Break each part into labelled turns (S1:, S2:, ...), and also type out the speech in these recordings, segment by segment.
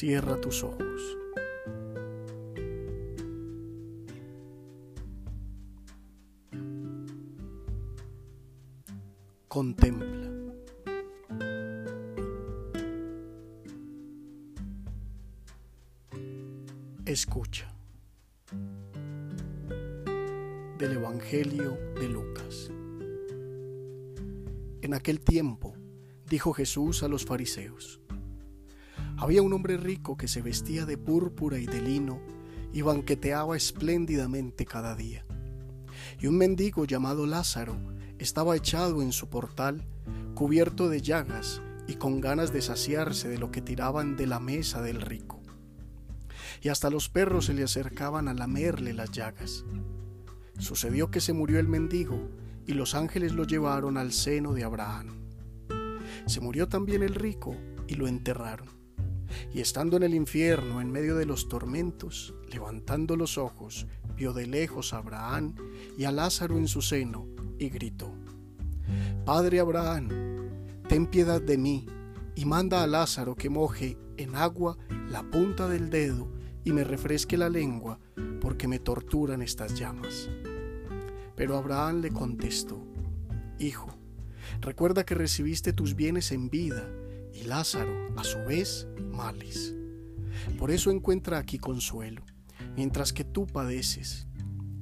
S1: Cierra tus ojos. Contempla. Escucha. Del Evangelio de Lucas. En aquel tiempo dijo Jesús a los fariseos, había un hombre rico que se vestía de púrpura y de lino y banqueteaba espléndidamente cada día. Y un mendigo llamado Lázaro estaba echado en su portal, cubierto de llagas y con ganas de saciarse de lo que tiraban de la mesa del rico. Y hasta los perros se le acercaban a lamerle las llagas. Sucedió que se murió el mendigo y los ángeles lo llevaron al seno de Abraham. Se murió también el rico y lo enterraron. Y estando en el infierno, en medio de los tormentos, levantando los ojos, vio de lejos a Abraham y a Lázaro en su seno, y gritó, Padre Abraham, ten piedad de mí, y manda a Lázaro que moje en agua la punta del dedo y me refresque la lengua, porque me torturan estas llamas. Pero Abraham le contestó, Hijo, recuerda que recibiste tus bienes en vida, y Lázaro, a su vez, males. Por eso encuentra aquí consuelo, mientras que tú padeces.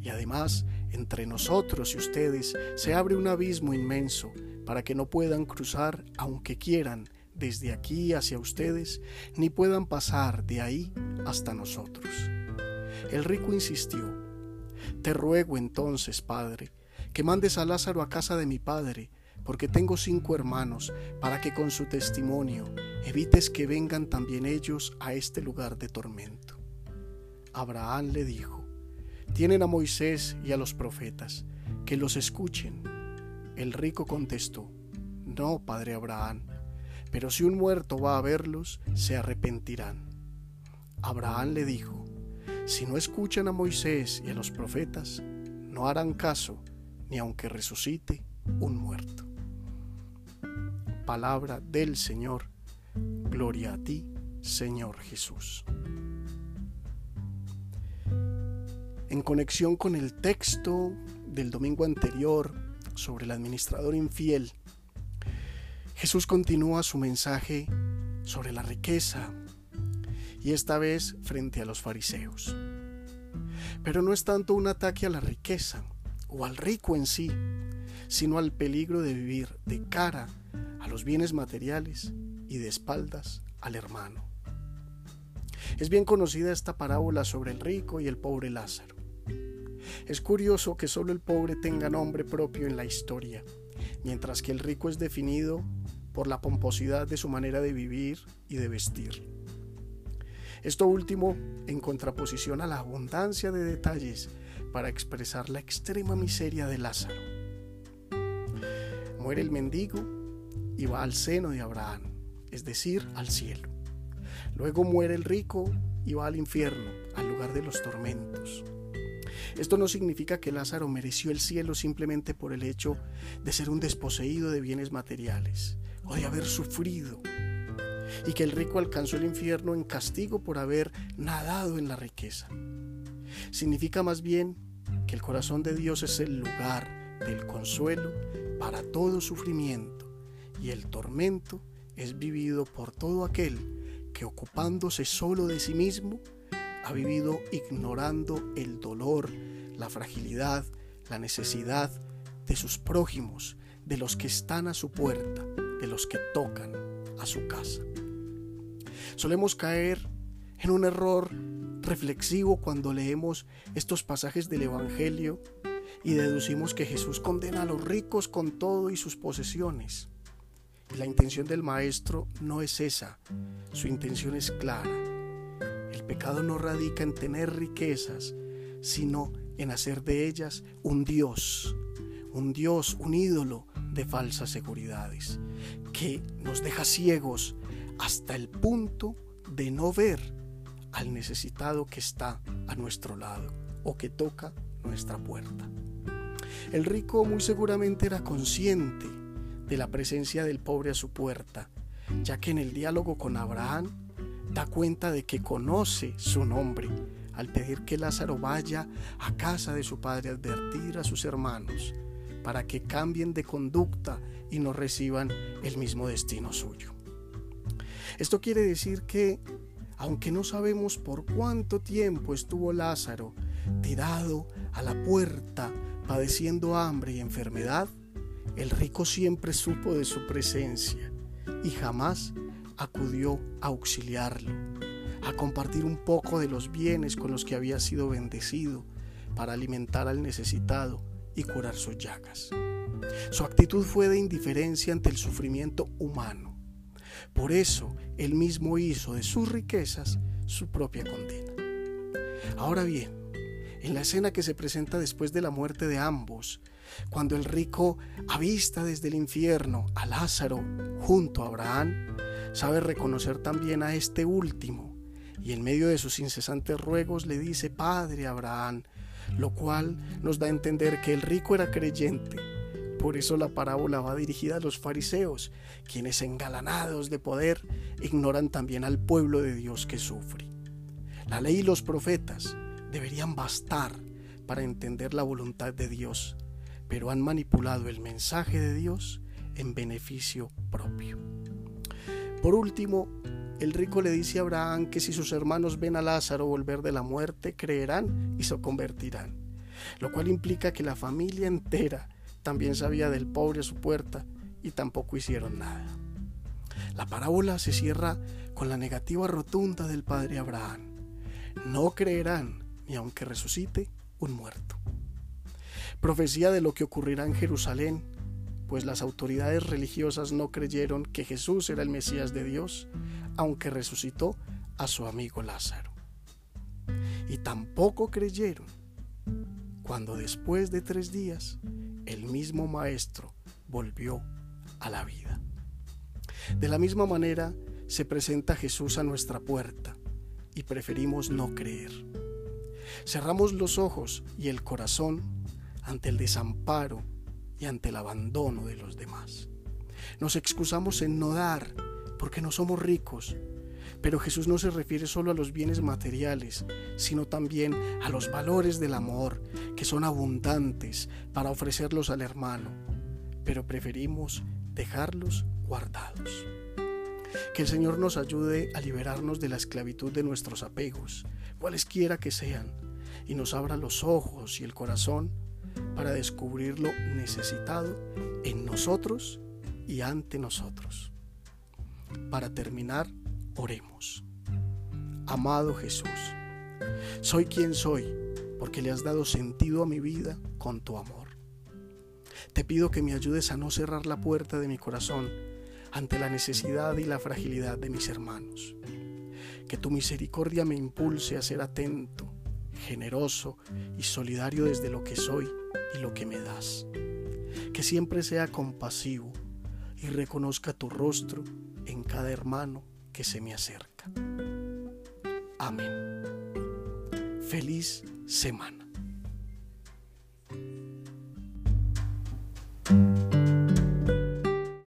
S1: Y además, entre nosotros y ustedes se abre un abismo inmenso para que no puedan cruzar, aunque quieran, desde aquí hacia ustedes, ni puedan pasar de ahí hasta nosotros. El rico insistió, Te ruego entonces, Padre, que mandes a Lázaro a casa de mi Padre, porque tengo cinco hermanos, para que con su testimonio evites que vengan también ellos a este lugar de tormento. Abraham le dijo, tienen a Moisés y a los profetas, que los escuchen. El rico contestó, no, padre Abraham, pero si un muerto va a verlos, se arrepentirán. Abraham le dijo, si no escuchan a Moisés y a los profetas, no harán caso, ni aunque resucite un muerto palabra del Señor. Gloria a ti, Señor Jesús. En conexión con el texto del domingo anterior sobre el administrador infiel, Jesús continúa su mensaje sobre la riqueza y esta vez frente a los fariseos. Pero no es tanto un ataque a la riqueza o al rico en sí, sino al peligro de vivir de cara a los bienes materiales y de espaldas al hermano. Es bien conocida esta parábola sobre el rico y el pobre Lázaro. Es curioso que solo el pobre tenga nombre propio en la historia, mientras que el rico es definido por la pomposidad de su manera de vivir y de vestir. Esto último en contraposición a la abundancia de detalles para expresar la extrema miseria de Lázaro. Muere el mendigo y va al seno de Abraham, es decir, al cielo. Luego muere el rico y va al infierno, al lugar de los tormentos. Esto no significa que Lázaro mereció el cielo simplemente por el hecho de ser un desposeído de bienes materiales o de haber sufrido, y que el rico alcanzó el infierno en castigo por haber nadado en la riqueza. Significa más bien que el corazón de Dios es el lugar del consuelo para todo sufrimiento y el tormento es vivido por todo aquel que ocupándose solo de sí mismo, ha vivido ignorando el dolor, la fragilidad, la necesidad de sus prójimos, de los que están a su puerta, de los que tocan a su casa. Solemos caer en un error reflexivo cuando leemos estos pasajes del Evangelio y deducimos que Jesús condena a los ricos con todo y sus posesiones. La intención del maestro no es esa, su intención es clara. El pecado no radica en tener riquezas, sino en hacer de ellas un Dios, un Dios, un ídolo de falsas seguridades, que nos deja ciegos hasta el punto de no ver al necesitado que está a nuestro lado o que toca nuestra puerta. El rico muy seguramente era consciente de la presencia del pobre a su puerta, ya que en el diálogo con Abraham da cuenta de que conoce su nombre al pedir que Lázaro vaya a casa de su padre a advertir a sus hermanos para que cambien de conducta y no reciban el mismo destino suyo. Esto quiere decir que, aunque no sabemos por cuánto tiempo estuvo Lázaro tirado a la puerta padeciendo hambre y enfermedad, el rico siempre supo de su presencia y jamás acudió a auxiliarlo, a compartir un poco de los bienes con los que había sido bendecido para alimentar al necesitado y curar sus llagas. Su actitud fue de indiferencia ante el sufrimiento humano. Por eso él mismo hizo de sus riquezas su propia condena. Ahora bien, en la escena que se presenta después de la muerte de ambos, cuando el rico avista desde el infierno a Lázaro junto a Abraham, sabe reconocer también a este último y en medio de sus incesantes ruegos le dice Padre Abraham, lo cual nos da a entender que el rico era creyente. Por eso la parábola va dirigida a los fariseos, quienes engalanados de poder ignoran también al pueblo de Dios que sufre. La ley y los profetas deberían bastar para entender la voluntad de Dios, pero han manipulado el mensaje de Dios en beneficio propio. Por último, el rico le dice a Abraham que si sus hermanos ven a Lázaro volver de la muerte, creerán y se convertirán, lo cual implica que la familia entera también sabía del pobre a su puerta y tampoco hicieron nada. La parábola se cierra con la negativa rotunda del padre Abraham. No creerán ni aunque resucite un muerto. Profecía de lo que ocurrirá en Jerusalén, pues las autoridades religiosas no creyeron que Jesús era el Mesías de Dios, aunque resucitó a su amigo Lázaro. Y tampoco creyeron cuando después de tres días el mismo Maestro volvió a la vida. De la misma manera se presenta Jesús a nuestra puerta y preferimos no creer. Cerramos los ojos y el corazón ante el desamparo y ante el abandono de los demás. Nos excusamos en no dar porque no somos ricos, pero Jesús no se refiere solo a los bienes materiales, sino también a los valores del amor, que son abundantes para ofrecerlos al hermano, pero preferimos dejarlos guardados. Que el Señor nos ayude a liberarnos de la esclavitud de nuestros apegos, cualesquiera que sean, y nos abra los ojos y el corazón para descubrir lo necesitado en nosotros y ante nosotros. Para terminar, oremos. Amado Jesús, soy quien soy porque le has dado sentido a mi vida con tu amor. Te pido que me ayudes a no cerrar la puerta de mi corazón ante la necesidad y la fragilidad de mis hermanos. Que tu misericordia me impulse a ser atento, generoso y solidario desde lo que soy y lo que me das. Que siempre sea compasivo y reconozca tu rostro en cada hermano que se me acerca. Amén. Feliz semana.